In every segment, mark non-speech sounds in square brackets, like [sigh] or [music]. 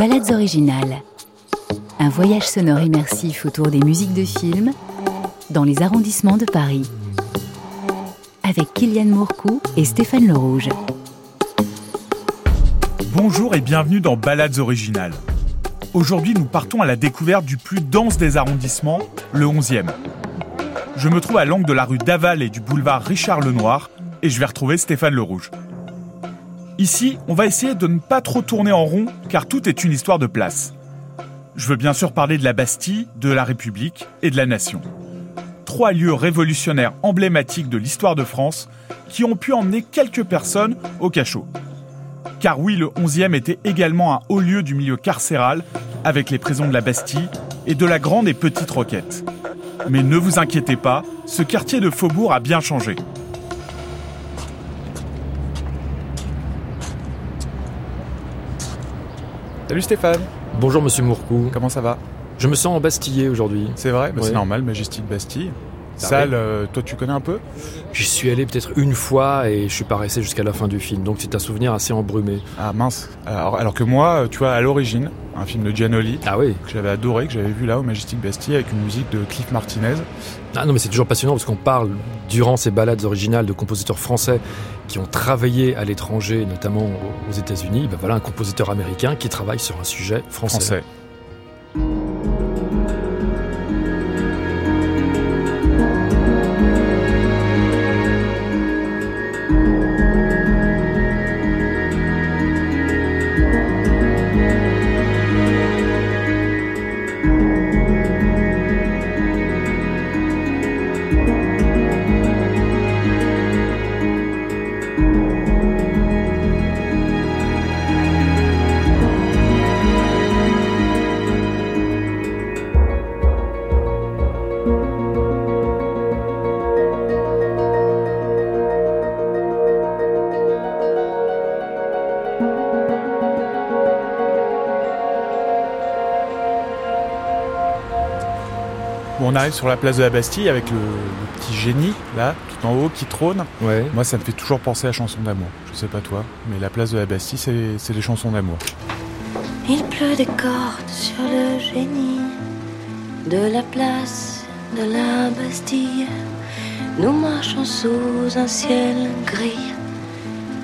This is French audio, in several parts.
Balades originales. Un voyage sonore immersif autour des musiques de films dans les arrondissements de Paris. Avec Kylian Mourcou et Stéphane Le Rouge. Bonjour et bienvenue dans Balades originales. Aujourd'hui, nous partons à la découverte du plus dense des arrondissements, le 11e. Je me trouve à l'angle de la rue Daval et du boulevard Richard Lenoir et je vais retrouver Stéphane Le Rouge. Ici, on va essayer de ne pas trop tourner en rond car tout est une histoire de place. Je veux bien sûr parler de la Bastille, de la République et de la Nation. Trois lieux révolutionnaires emblématiques de l'histoire de France qui ont pu emmener quelques personnes au cachot. Car oui, le 11e était également un haut lieu du milieu carcéral avec les prisons de la Bastille et de la Grande et Petite Roquette. Mais ne vous inquiétez pas, ce quartier de Faubourg a bien changé. Salut Stéphane, Bonjour Monsieur Mourcou. comment ça va? Je me sens embastillé aujourd'hui. C'est vrai C'est normal, Majestic Bastille. Salle, euh, toi tu connais un peu? J'y suis allé peut-être une fois et je suis pas resté jusqu'à la fin du film, donc c'est un souvenir assez embrumé. Ah mince. Alors, alors que moi, euh, tu vois, à l'origine, un film de Gianoli, Ah oui que j'avais adoré, que j'avais vu là au Majestic Bastille avec une musique de Cliff Martinez. Ah non mais c'est toujours passionnant parce qu'on parle durant ces balades originales de compositeurs français qui ont travaillé à l'étranger, notamment aux États-Unis. Ben voilà un compositeur américain qui travaille sur un sujet français. français. Arrive sur la place de la Bastille avec le, le petit génie, là, tout en haut, qui trône. Ouais. Moi, ça me fait toujours penser à chansons d'amour. Je sais pas toi, mais la place de la Bastille, c'est c'est les chansons d'amour. Il pleut des cordes sur le génie de la place de la Bastille. Nous marchons sous un ciel gris,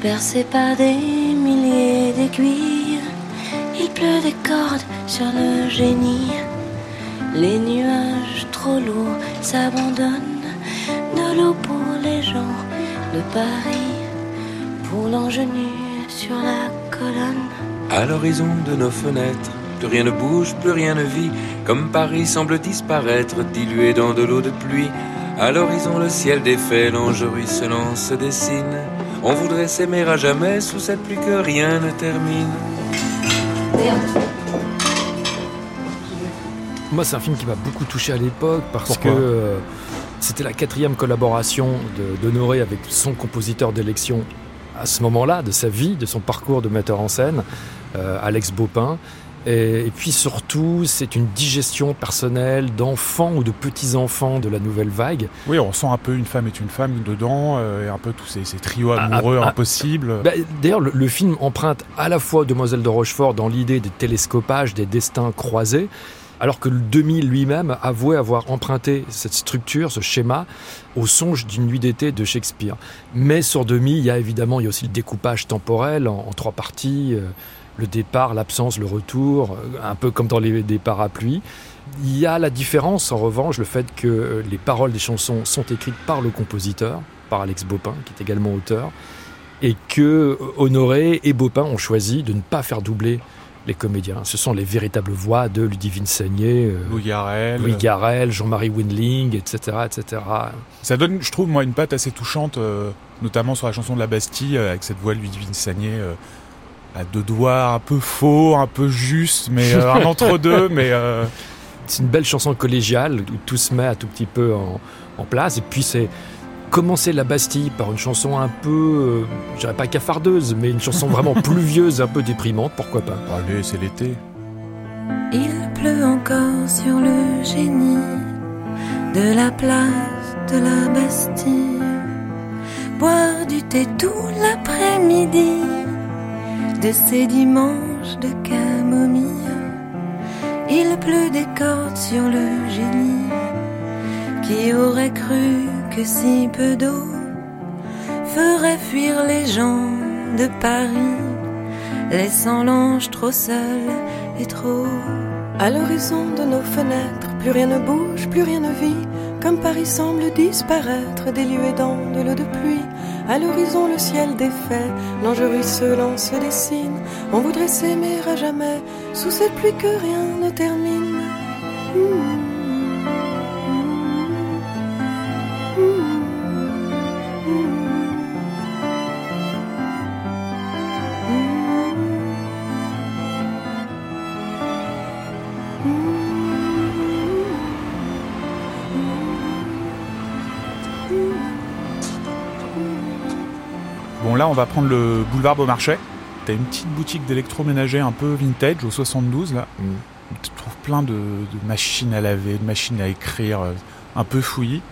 percé par des milliers d'aiguilles. Il pleut des cordes sur le génie. Les nuages trop lourds s'abandonnent. De l'eau pour les gens de Paris, pour l'ingénu sur la colonne. À l'horizon de nos fenêtres, plus rien ne bouge, plus rien ne vit, comme Paris semble disparaître, dilué dans de l'eau de pluie. À l'horizon, le ciel défait, l'ange ruisselant se dessine. On voudrait s'aimer à jamais sous cette pluie que rien ne termine. Moi, c'est un film qui m'a beaucoup touché à l'époque parce Pourquoi que euh, c'était la quatrième collaboration d'Honoré avec son compositeur d'élection à ce moment-là, de sa vie, de son parcours de metteur en scène, euh, Alex Baupin. Et, et puis surtout, c'est une digestion personnelle d'enfants ou de petits-enfants de la nouvelle vague. Oui, on sent un peu une femme est une femme dedans, euh, et un peu tous ces, ces trios Ah, amoureux ah, impossibles. Bah, D'ailleurs, le, le film emprunte à la fois Demoiselle de Rochefort dans l'idée des télescopages, des destins croisés, alors que demi lui-même avouait avoir emprunté cette structure, ce schéma, au songe d'une nuit d'été de Shakespeare. Mais sur demi, il y a évidemment il y a aussi le découpage temporel en, trois parties, euh, le départ, l'absence, le retour, euh, un peu comme dans les, parapluies. Il y a la différence, en revanche, le fait que euh, les paroles des chansons sont écrites par le compositeur, par Alex Baupin, qui est également auteur, et que Honoré et Baupin ont choisi de ne pas faire doubler les comédiens. Ce sont les véritables voix de Ludivine Sagné, euh, Louis Garrel. Louis Garrel, Jean-Marie Windling, etc., etc. Ça donne, je trouve, moi, une patte assez touchante, euh, notamment sur la chanson de la Bastille, euh, avec cette voix de Ludivine Sagné, euh, à deux doigts, un peu faux, un peu juste, mais un entre-deux, [laughs] mais... C'est une belle chanson collégiale où tout se met un tout petit peu en, en place. Et puis c'est commencer la Bastille par une chanson un peu, euh, je dirais pas cafardeuse, mais une chanson vraiment [laughs] pluvieuse, un peu déprimante, pourquoi pas Allez, c'est l'été. Il pleut encore sur le génie de la place de la Bastille. Boire du thé tout l'après-midi de ces dimanches de camomille. Il pleut des cordes sur le génie. Qui aurait cru que si peu d'eau ferait fuir les gens de Paris, laissant l'ange trop seul et trop. À l'horizon de nos fenêtres, plus rien ne bouge, plus rien ne vit, comme Paris semble disparaître, délué dans de l'eau de pluie. À l'horizon, le ciel défait, l'ange ruisselant se dessine. On voudrait s'aimer à jamais, sous cette pluie que rien ne termine. Hmm. Va prendre le boulevard Beaumarchais. T'as une petite boutique d'électroménager un peu vintage au 72 là. Mm. Tu trouves plein de, machines à laver, de machines à écrire, euh, un peu fouillis.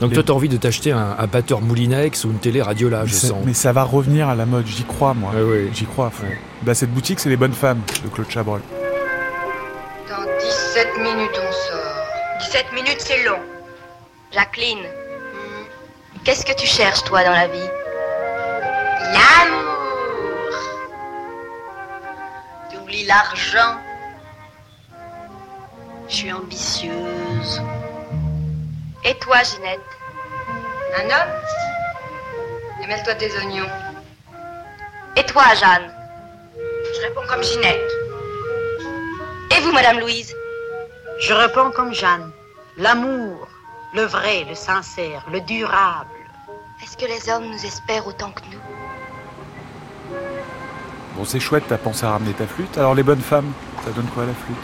Donc toi, t'as envie de t'acheter un, batteur Moulinex ou une télé Radiola, je sens. Mais ça va revenir à la mode, j'y crois moi. oui. J'y crois. Bah, cette boutique, c'est les bonnes femmes de Claude Chabrol. Dans 17 minutes, on sort. 17 minutes, c'est long. Jacqueline, hmm. qu'est-ce que tu cherches, toi, dans la vie? L'amour. Tu oublies l'argent. Je suis ambitieuse. Et toi, Ginette? Un homme? Et mêle-toi tes oignons. Et toi, Jeanne? Je réponds comme Ginette. Et vous, Madame Louise? Je réponds comme Jeanne. L'amour, le vrai, le sincère, le durable. Est-ce que les hommes nous espèrent autant que nous? Bon, c'est chouette, t'as pensé à ramener ta flûte. Alors, les bonnes femmes, ça donne quoi à la flûte?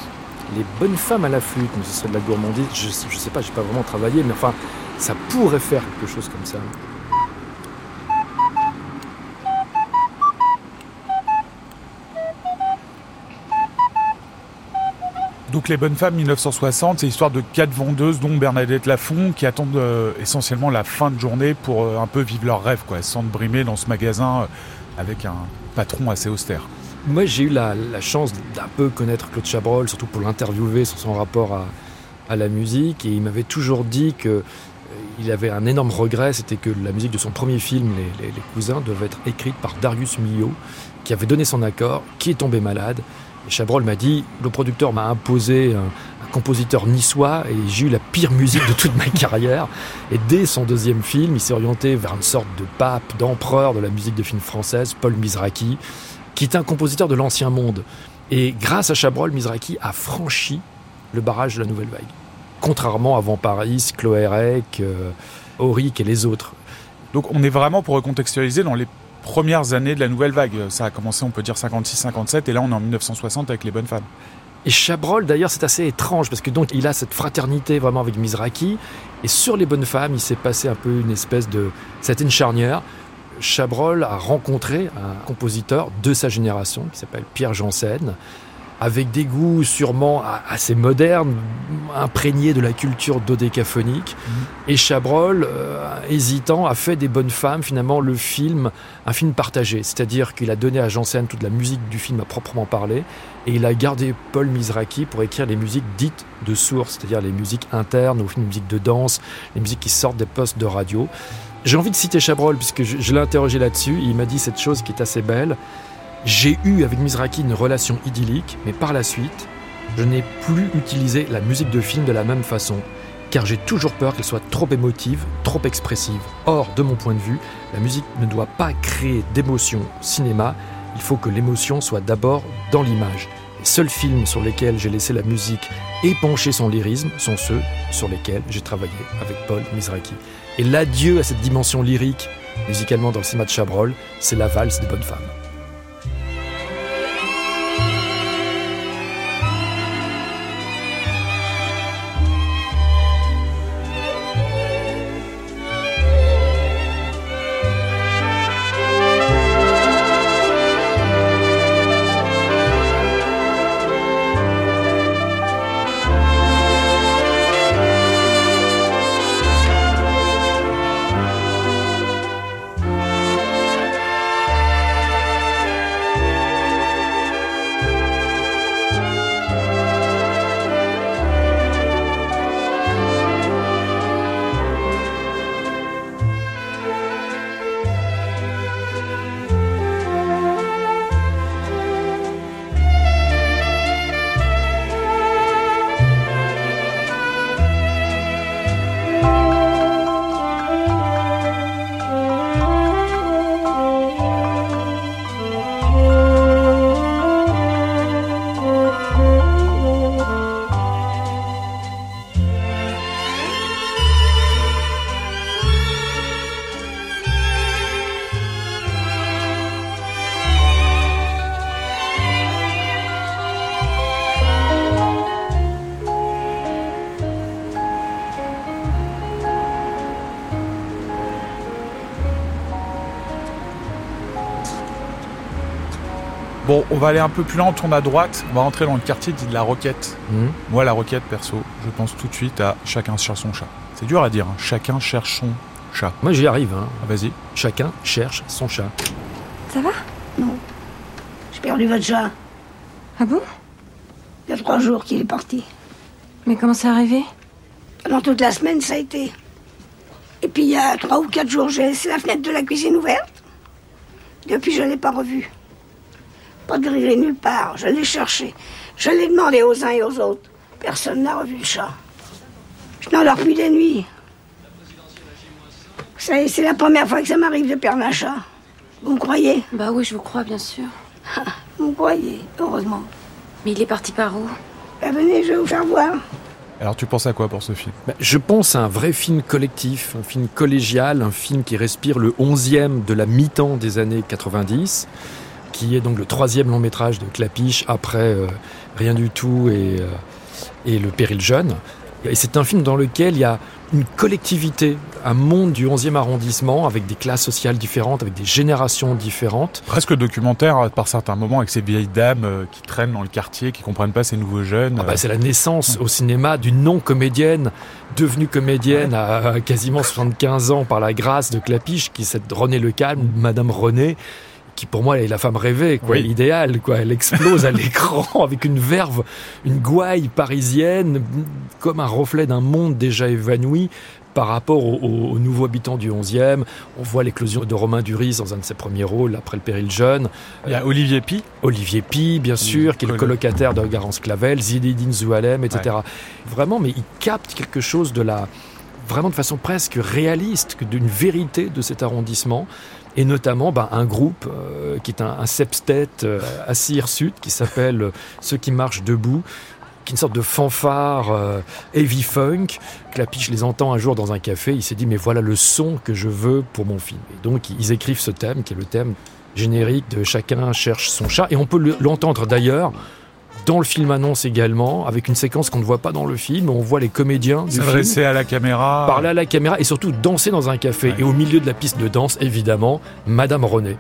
Les bonnes femmes à la flûte, mais ce serait de la gourmandise. Je, je sais pas, j'ai pas vraiment travaillé, mais enfin, ça pourrait faire quelque chose comme ça. Donc les bonnes femmes 1960, c'est l'histoire de quatre vendeuses, dont Bernadette Lafont, qui attendent euh, essentiellement la fin de journée pour euh, un peu vivre leur rêve. Quoi. Elles se sentent brimées dans ce magasin euh, avec un, patron assez austère. Moi, j'ai eu la, chance d'un peu connaître Claude Chabrol, surtout pour l'interviewer sur son rapport à, la musique. Et il m'avait toujours dit que euh, il avait un énorme regret, c'était que la musique de son premier film, Les, Cousins, devait être écrite par Darius Milhaud, qui avait donné son accord, qui est tombé malade. Et Chabrol m'a dit, le producteur m'a imposé compositeur niçois et j'ai eu la pire musique de toute ma [laughs] carrière. Et dès son deuxième film, il s'est orienté vers une sorte de pape, d'empereur de la musique de film française, Paul Mizraki, qui est un compositeur de l'ancien monde. Et grâce à Chabrol, Mizraki a franchi le barrage de la nouvelle vague. Contrairement à Van Paris, Cloérec, euh, Auric et les autres. Donc on est vraiment, pour recontextualiser, dans les premières années de la nouvelle vague. Ça a commencé, on peut dire, 56-57, et là on est en 1960 avec les bonnes femmes. Et Chabrol, d'ailleurs, c'est assez étrange parce que donc il a cette fraternité vraiment avec Mizraki. Et sur les bonnes femmes, il s'est passé un peu une espèce de. C'était une charnière. Chabrol a rencontré un compositeur de sa génération qui s'appelle Pierre Janssen, avec des goûts sûrement assez modernes, imprégnés de la culture dodécaphonique. Mhm. Et Chabrol, euh, hésitant, a fait des bonnes femmes, finalement, le film, un film partagé. C'est-à-dire qu'il a donné à Janssen toute la musique du film à proprement parler, et il a gardé Paul Mizraki pour écrire les musiques dites de source, c'est-à-dire les musiques internes, ou les musiques de danse, les musiques qui sortent des postes de radio. J'ai envie de citer Chabrol, puisque je, je l'ai interrogé là-dessus, il m'a dit cette chose qui est assez belle. J'ai eu avec Mizraki une relation idyllique, mais par la suite, je n'ai plus utilisé la musique de film de la même façon, car j'ai toujours peur qu'elle soit trop émotive, trop expressive. Or, de mon point de vue, la musique ne doit pas créer d'émotion au cinéma, il faut que l'émotion soit d'abord dans l'image. Les seuls films sur lesquels j'ai laissé la musique épancher son lyrisme sont ceux sur lesquels j'ai travaillé avec Paul Mizraki. Et l'adieu à cette dimension lyrique, musicalement dans le cinéma de Chabrol, c'est la valse des bonnes femmes. Bon, on va aller un peu plus loin, on tourne à droite, on va rentrer dans le quartier dit de la Roquette. Mhm. Moi, la Roquette, perso, je pense tout de suite à chacun cherche son chat. C'est dur à dire, hein. chacun cherche son chat. Moi, j'y arrive. hein. Ah, vas-y. Chacun cherche son chat. Ça va? Non. J'ai perdu votre chat. Ah bon? Il y a trois jours qu'il est parti. Mais comment c'est arrivé? Pendant toute la semaine, ça a été. Et puis il y a trois ou quatre jours, j'ai laissé la fenêtre de la cuisine ouverte. Depuis, je ne l'ai pas revu. Pas de grillé nulle part. Je l'ai cherché. Je l'ai demandé aux uns et aux autres. Personne n'a revu le chat. Je n'en dors plus des nuits. Vous savez, c'est la première fois que ça m'arrive de perdre un chat. Vous me croyez? Bah oui, je vous crois, bien sûr. [laughs] Vous me croyez, heureusement. Mais il est parti par où? Ben, venez, je vais vous faire voir. Alors, tu penses à quoi pour ce film? Ben, Je pense à un vrai film collectif, un film collégial, un film qui respire le 11e de la mi-temps des années 90, qui est donc le troisième long métrage de Clapiche après euh, Rien du tout et, euh, et Le Péril Jeune. Et c'est un film dans lequel il y a une collectivité, un monde du 11e arrondissement avec des classes sociales différentes, avec des générations différentes. Presque documentaire par certains moments avec ces vieilles dames euh, qui traînent dans le quartier, qui comprennent pas ces nouveaux jeunes. Ah bah, c'est la naissance au cinéma d'une non-comédienne devenue comédienne à, quasiment 75 ans par la grâce de Clapiche, qui c'est René Le Calme, Madame René, qui pour moi est la femme rêvée, quoi, Oui. l'idéal, quoi. Elle explose à [laughs] l'écran avec une verve, une gouaille parisienne, comme un reflet d'un monde déjà évanoui par rapport aux, aux- aux nouveaux habitants du 11e. On voit l'éclosion de Romain Duris dans un de ses premiers rôles après le péril jeune. Il y a Olivier Pi. Olivier Pi, bien sûr, qui est le colo- colocataire de Garance Clavel, Zinedine Zoualem, etc. Vraiment, mais il capte quelque chose de la, vraiment de façon presque réaliste, d'une vérité de cet arrondissement. Et notamment ben, un groupe euh, qui est un, un septet euh, assez hirsute qui s'appelle euh, Ceux qui marchent debout, qui une sorte de fanfare euh, heavy funk. Clapiche les entend un jour dans un café, il s'est dit mais voilà le son que je veux pour mon film. Et donc ils écrivent ce thème qui est le thème générique de Chacun cherche son chat. Et on peut le- l'entendre d'ailleurs dans le film annonce également, avec une séquence qu'on ne voit pas dans le film. On voit les comédiens S'adresser à la caméra. parler à la caméra et surtout danser dans un café. Et au milieu de la piste de danse, évidemment, Madame René.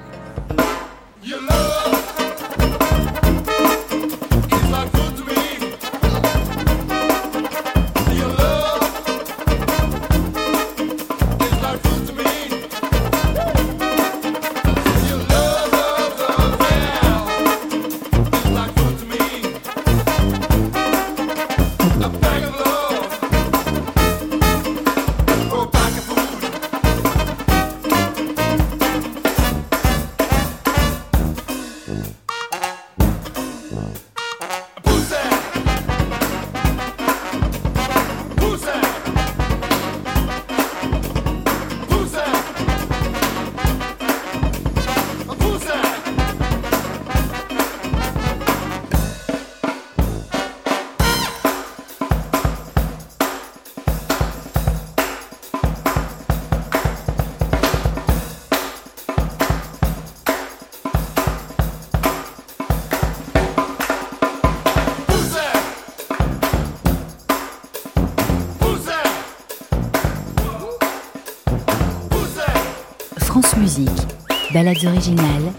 Balades originales.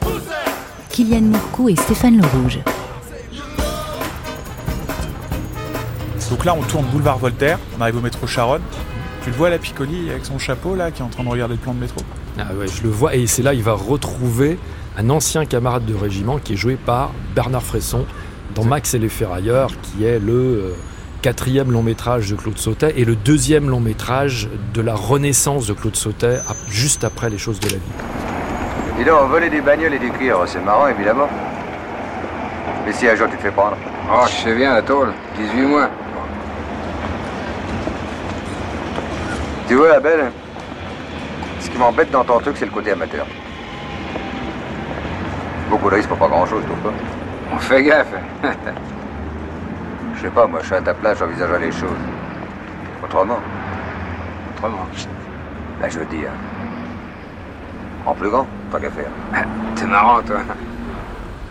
Kylian Mourcou et Stéphane Le Rouge. Donc là, on tourne boulevard Voltaire, on arrive au métro Charonne. Tu le vois, la Piccoli, avec son chapeau, là, qui est en train de regarder le plan de métro? Ah ouais, je le vois, et c'est là il va retrouver un ancien camarade de régiment qui est joué par Bernard Fresson dans Max et les Ferrailleurs, qui est le euh, quatrième long métrage de Claude Sautet et le deuxième long métrage de la renaissance de Claude Sautet, juste après Les choses de la vie. Dis donc, voler des bagnoles et du cuir, c'est marrant évidemment. Mais si un jour tu te fais prendre Oh, je sais bien, la tôle. 18 mois. Tu vois, la belle Ce qui m'embête dans ton truc, c'est le côté amateur. Beaucoup de risques pour pas grand chose, trouve pas On fait gaffe. Je sais pas, moi, je suis à ta place, j'envisagerais les choses. Autrement Autrement. Ben, je veux dire. En plus grand, pas qu'à faire. [laughs] T'es marrant, toi.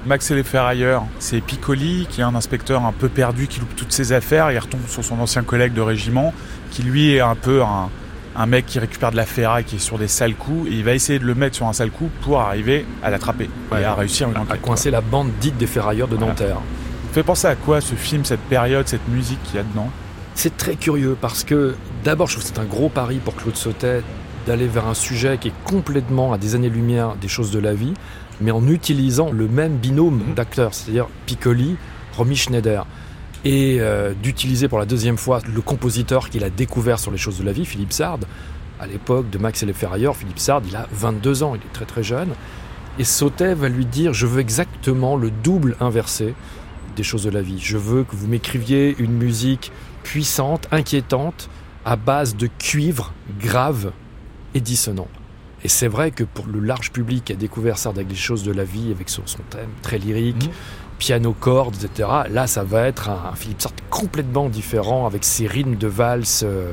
Max et les ferrailleurs, c'est Piccoli qui est un inspecteur un peu perdu qui loupe toutes ses affaires. Il retombe sur son ancien collègue de régiment qui lui est un peu un, un mec qui récupère de la ferraille qui est sur des sales coups et il va essayer de le mettre sur un sale coup pour arriver à l'attraper Ouais, et à réussir une à, coincer la bande dite des ferrailleurs de Nanterre. Fait penser à quoi ce film, cette période, cette musique qu'il y a dedans? C'est très curieux parce que d'abord, je trouve que c'est un gros pari pour Claude Sautet d'aller vers un sujet qui est complètement à des années-lumière des choses de la vie, mais en utilisant le même binôme d'acteurs, c'est-à-dire Piccoli, Romy Schneider. Et euh, d'utiliser pour la deuxième fois le compositeur qu'il a découvert sur les choses de la vie, Philippe Sard. À l'époque de Max et les Ferrailleurs, Philippe Sard, il a 22 ans, il est très très jeune. Et Sautet va lui dire Je veux exactement le double inversé des choses de la vie. Je veux que vous m'écriviez une musique puissante, inquiétante, à base de cuivre grave et dissonant. Et c'est vrai que pour le large public qui a découvert Sard avec les choses de la vie, avec son, son thème très lyrique, piano cordes, etc., là ça va être un, un Philippe Sard complètement différent, avec ses rythmes de valse euh,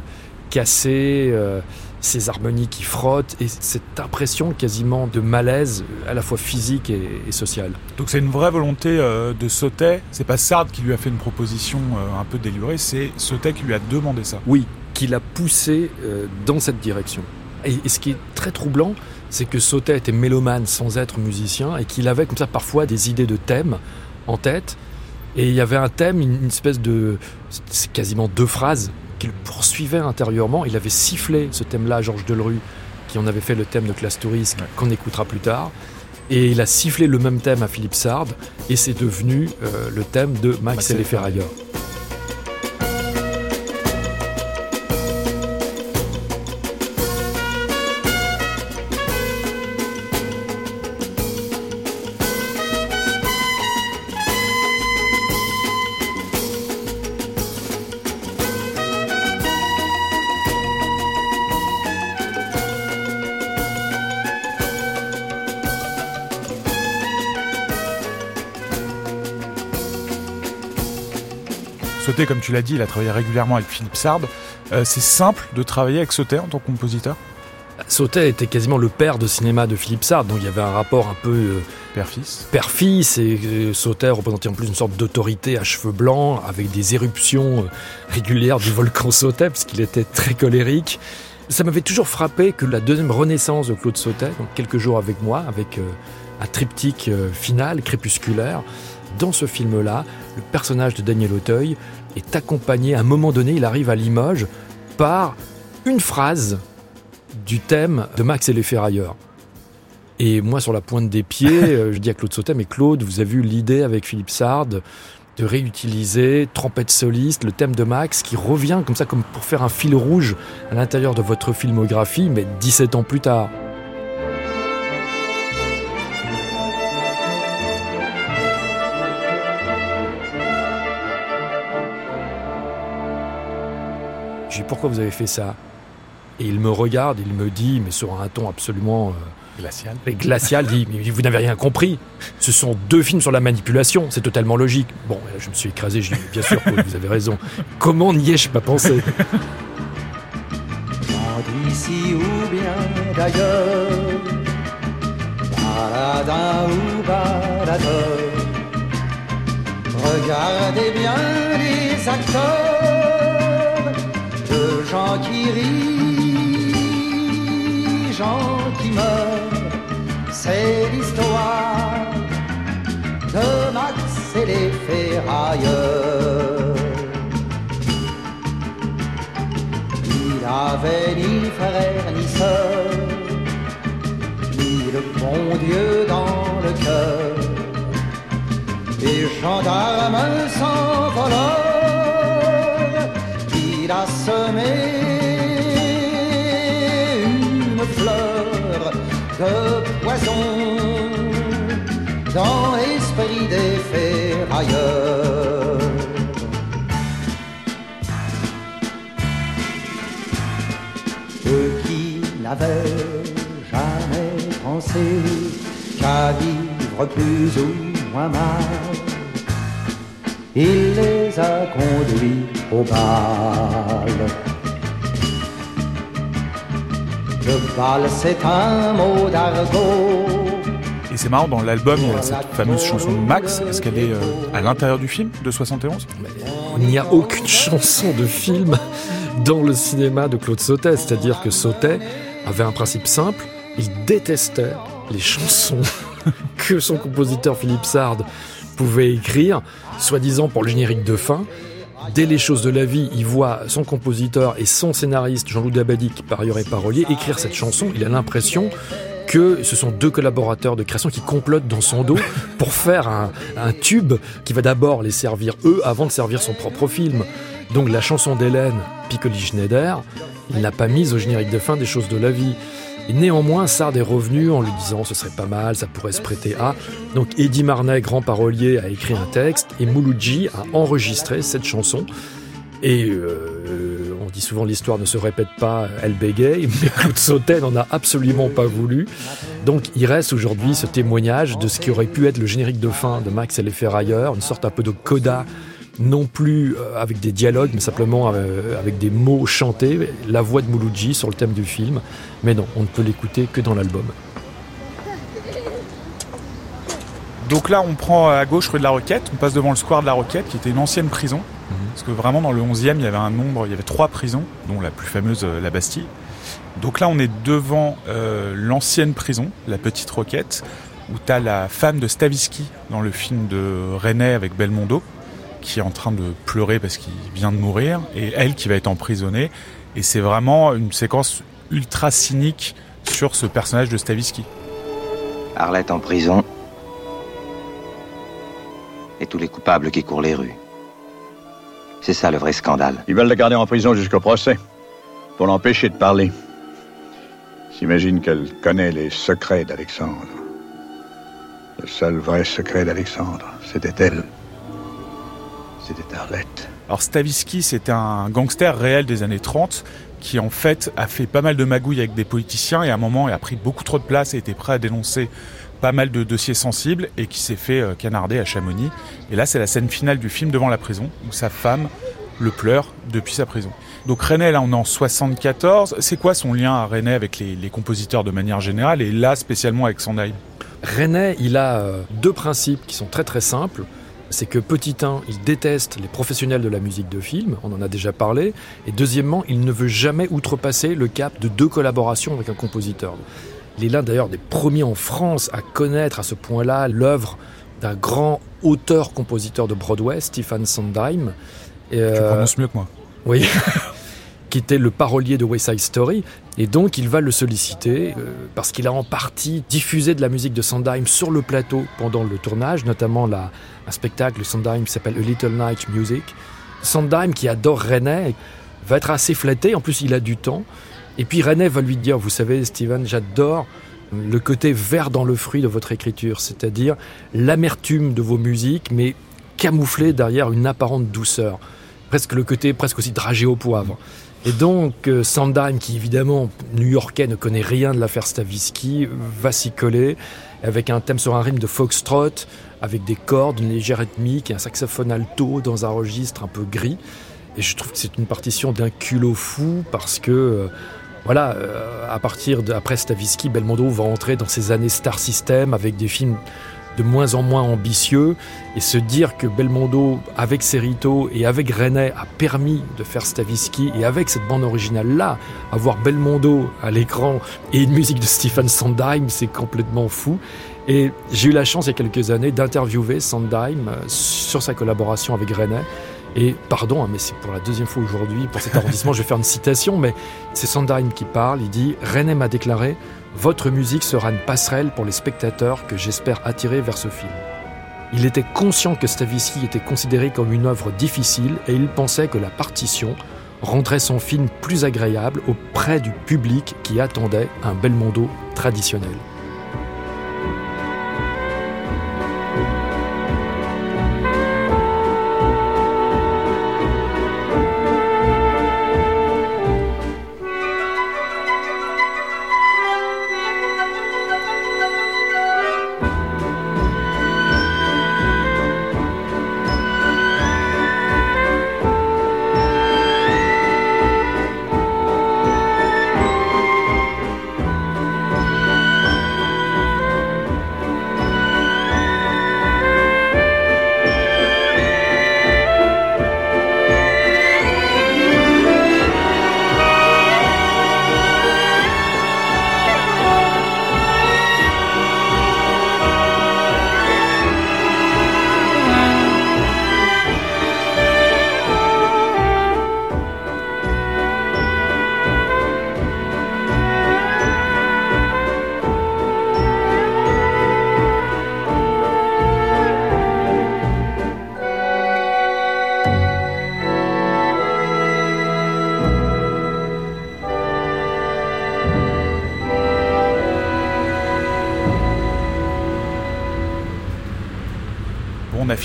cassés, euh, ses harmonies qui frottent, et cette impression quasiment de malaise, à la fois physique et, et social. Donc c'est une vraie volonté euh, de Sautet. C'est pas Sard qui lui a fait une proposition euh, un peu délurée, c'est Sautet qui lui a demandé ça. Oui, qui l'a poussé euh, dans cette direction. Et, et ce qui est très troublant, c'est que Sautet était mélomane sans être musicien et qu'il avait comme ça parfois des idées de thèmes en tête. Et il y avait un thème, une, espèce de. C'est quasiment deux phrases qu'il poursuivait intérieurement. Il avait sifflé ce thème-là à Georges Delerue, qui en avait fait le thème de Classe Touriste, qu'on écoutera plus tard. Et il a sifflé le même thème à Philippe Sard, et c'est devenu euh, le thème de Max et les Ferrailleurs. Sautet, comme tu l'as dit, il a travaillé régulièrement avec Philippe Sard. Euh, c'est simple de travailler avec Sautet en tant que compositeur? Sautet était quasiment le père de cinéma de Philippe Sard, donc il y avait un rapport un peu euh, Père-fils. père-fils, et euh, Sautet représentait en plus une sorte d'autorité à cheveux blancs, avec des éruptions euh, régulières du volcan Sautet, puisqu'il était très colérique. Ça m'avait toujours frappé que la deuxième renaissance de Claude Sautet, donc quelques jours avec moi, avec un triptyque final, crépusculaire, dans ce film-là, le personnage de Daniel Auteuil est accompagné, à un moment donné, il arrive à Limoges, par une phrase du thème de Max et les Ferrailleurs. Et moi, sur la pointe des pieds, [laughs] euh, je dis à Claude Sautet, mais Claude, vous avez eu l'idée avec Philippe Sard de réutiliser trompette soliste, le thème de Max, qui revient comme ça, comme pour faire un fil rouge à l'intérieur de votre filmographie, mais 17 ans plus tard. Pourquoi vous avez fait ça? Et il me regarde, il me dit, mais sur un ton absolument euh, Glacial. et glacial, il dit mais vous n'avez rien compris. Ce sont deux films sur la manipulation, c'est totalement logique. Bon, là, je me suis écrasé, je dis bien sûr, Paul, vous avez raison. Comment n'y ai-je pas pensé? D'ici ou bien d'ailleurs, baladin ou baladeur, regardez bien les acteurs, gens qui rient, gens qui meurent, c'est l'histoire de Max et les ferrailleurs. Il avait ni frère ni sœur, ni le bon Dieu dans le cœur. Et gendarme sans voleur, il a semé une fleur de poison dans l'esprit des ferrailleurs. Eux qui n'avaient jamais pensé qu'à vivre plus ou moins mal, il les a conduits au bal. Le bal, c'est un mot d'argot. Et c'est marrant, dans l'album, il y a cette fameuse chanson de Max. Est-ce qu'elle est euh, à l'intérieur du film de 71 Il n'y a aucune chanson de film dans le cinéma de Claude Sautet. C'est-à-dire que Sautet avait un principe simple. Il détestait les chansons [laughs] que son compositeur Philippe Sard pouvait écrire, soi-disant pour le générique de fin. Dès les choses de la vie, il voit son compositeur et son scénariste, Jean-Loup Dabadi, qui par ailleurs parolier, écrire cette chanson. Il a l'impression que ce sont deux collaborateurs de création qui complotent dans son dos pour faire un, un tube qui va d'abord les servir eux avant de servir son propre film. Donc la chanson d'Hélène, Piccoli Schneider, il n'a pas mise au générique de fin des choses de la vie. Et néanmoins, Sard est revenu en lui disant ce serait pas mal, ça pourrait se prêter à. Donc Eddie Marnet, grand parolier, a écrit un texte et Mouloudji a enregistré cette chanson. Et euh, on dit souvent l'histoire ne se répète pas, elle bégaye, [laughs] mais Claude Sautet n'en a absolument pas voulu. Donc il reste aujourd'hui ce témoignage de ce qui aurait pu être le générique de fin de Max et les Ferrailleurs, une sorte un peu de coda non plus euh, avec des dialogues, mais simplement euh, avec des mots chantés, la voix de Mouloudji sur le thème du film. Mais non, on ne peut l'écouter que dans l'album. Donc là, on prend à gauche rue de la Roquette, on passe devant le square de la Roquette, qui était une ancienne prison. Parce que vraiment, dans le 11e, il y avait un nombre, il y avait trois prisons, dont la plus fameuse, euh, la Bastille. Donc là, on est devant euh, l'ancienne prison, la Petite Roquette, où tu as la femme de Stavisky dans le film de René avec Belmondo, qui est en train de pleurer parce qu'il vient de mourir, et elle qui va être emprisonnée. Et c'est vraiment une séquence ultra cynique sur ce personnage de Stavisky. Arlette en prison. Et tous les coupables qui courent les rues. C'est ça le vrai scandale. Ils veulent la garder en prison jusqu'au procès, pour l'empêcher de parler. J'imagine qu'elle connaît les secrets d'Alexandre. Le seul vrai secret d'Alexandre, c'était elle. C'était Arlette. Alors Stavisky, c'était un gangster réel des années 30 qui en fait a fait pas mal de magouilles avec des politiciens et à un moment il a pris beaucoup trop de place et était prêt à dénoncer pas mal de dossiers sensibles et qui s'est fait euh, canarder à Chamonix. Et là c'est la scène finale du film devant la prison où sa femme le pleure depuis sa prison. Donc René, là on est en 74. C'est quoi son lien à René avec les, les compositeurs de manière générale et là spécialement avec Sondheim? René, il a euh, deux principes qui sont très très simples. C'est que petit 1, il déteste les professionnels de la musique de film, on en a déjà parlé, et deuxièmement, il ne veut jamais outrepasser le cap de deux collaborations avec un compositeur. Il est l'un d'ailleurs des premiers en France à connaître à ce point-là l'œuvre d'un grand auteur-compositeur de Broadway, Stephen Sondheim. Et euh, tu prononces mieux que moi. Oui. [laughs] qui était le parolier de West Side Story. Et donc, il va le solliciter euh, parce qu'il a en partie diffusé de la musique de Sondheim sur le plateau pendant le tournage, notamment la, un spectacle Sondheim qui s'appelle A Little Night Music. Sondheim, qui adore René, va être assez flatté. En plus, il a du temps. Et puis, René va lui dire Vous savez, Steven, j'adore le côté vert dans le fruit de votre écriture, c'est-à-dire l'amertume de vos musiques, mais camouflée derrière une apparente douceur. Presque le côté presque aussi dragé au poivre. Et donc, euh, qui évidemment, new-yorkais, ne connaît rien de l'affaire Stavisky, va s'y coller avec un thème sur un rythme de foxtrot, avec des cordes, une légère rythmique et un saxophone alto dans un registre un peu gris. Et je trouve que c'est une partition d'un culot fou parce que, euh, voilà, euh, à partir de, après Stavisky, Belmondo va entrer dans ces années Star System avec des films de moins en moins ambitieux et se dire que Belmondo, avec Cerrito et avec René, a permis de faire Stavisky et avec cette bande originale-là, avoir Belmondo à l'écran et une musique de Stephen Sondheim, c'est complètement fou. Et j'ai eu la chance il y a quelques années d'interviewer Sondheim euh, sur sa collaboration avec René. Et pardon, hein, mais c'est pour la deuxième fois aujourd'hui, pour cet arrondissement, je vais faire une citation, mais c'est Sondheim qui parle. Il dit René m'a déclaré Votre musique sera une passerelle pour les spectateurs que j'espère attirer vers ce film. Il était conscient que Stavisky était considéré comme une œuvre difficile et il pensait que la partition rendrait son film plus agréable auprès du public qui attendait un Belmondo traditionnel.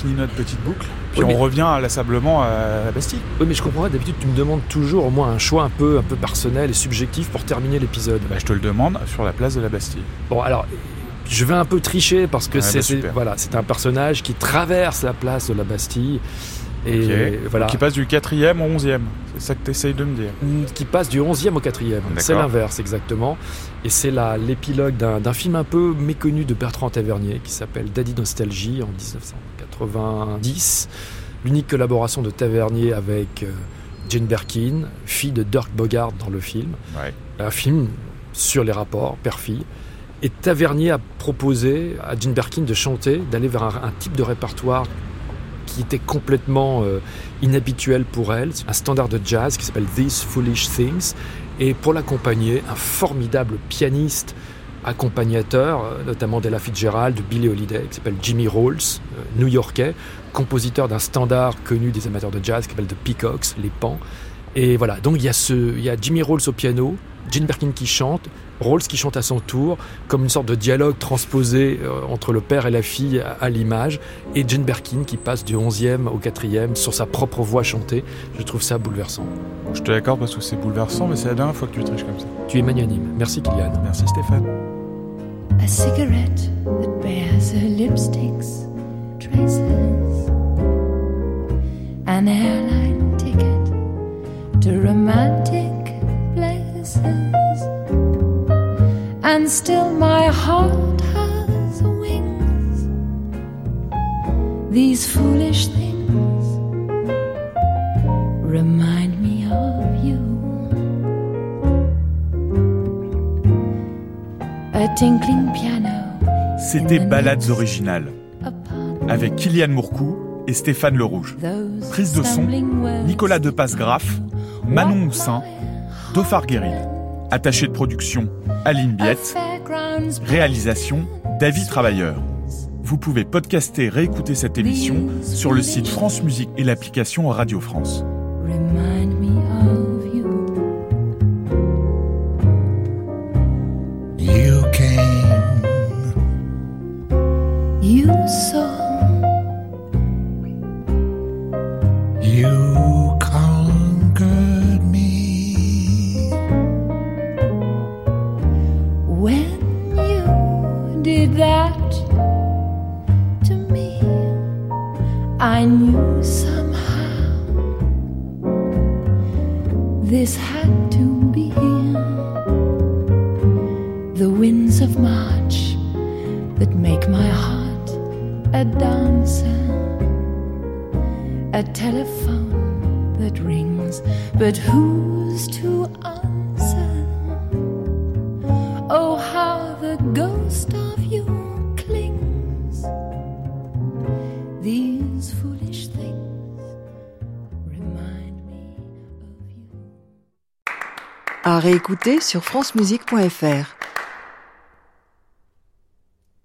On a fini notre petite boucle, puis Oui, mais- on revient inlassablement à la Bastille. Oui, mais je comprends pas, d'habitude tu me demandes toujours au moins un choix un peu, un peu personnel et subjectif pour terminer l'épisode. Bah, je te le demande sur la place de la Bastille. Bon, alors, je vais un peu tricher parce que c'est bah, c'est- voilà, c'est un personnage qui traverse la place de la Bastille et voilà, Qui passe du quatrième au onzième. C'est ça que tu essayes de me dire. qui passe du 11e au 4e. C'est l'inverse exactement. Et c'est l'épilogue d'un film un peu méconnu de Bertrand Tavernier qui s'appelle Daddy Nostalgie en 1990. L'unique collaboration de Tavernier avec euh, Jane Birkin, fille de Dirk Bogart dans le film. Ouais. Un film sur les rapports père-fille. Et Tavernier a proposé à Jane Birkin de chanter, d'aller vers un, un type de répertoire qui était complètement euh, inhabituel pour elle, un standard de jazz qui s'appelle These Foolish Things, et pour l'accompagner, un formidable pianiste accompagnateur, euh, notamment d'Ella Fitzgerald, de Billie Holiday, qui s'appelle Jimmy Rolls, euh, new-yorkais, compositeur d'un standard connu des amateurs de jazz qui s'appelle The Peacocks, les pans. Et voilà, donc il y a, y a Jimmy Rolls au piano, Jane Birkin qui chante, Rolls qui chante à son tour, comme une sorte de dialogue transposé euh, entre le père et la fille à, à l'image, et Jane Birkin qui passe du 11e au 4e sur sa propre voix chantée. Je trouve ça bouleversant. Je te l'accorde parce que c'est bouleversant, mais c'est la dernière fois que tu triches comme ça. Tu es magnanime. Merci Kylian. Merci Stéphane. A cigarette that bears her lipstick's traces. An airline C'était Balades originales avec Kylian Mourcou et Stéphane Le Rouge. Prise de son, Nicolas Depasse-Graff, Manon Moussin, Dofar Guéril. Attaché de production, Aline Biette. Réalisation, David Travailleur. Vous pouvez podcaster et réécouter cette émission sur le site France Musique et l'application Radio France. You conquered me. when you did that to me. I knew somehow telephone that rings, but who's to answer? Oh, how the ghost of you clings. These foolish things remind me. À réécouter sur francemusique.fr.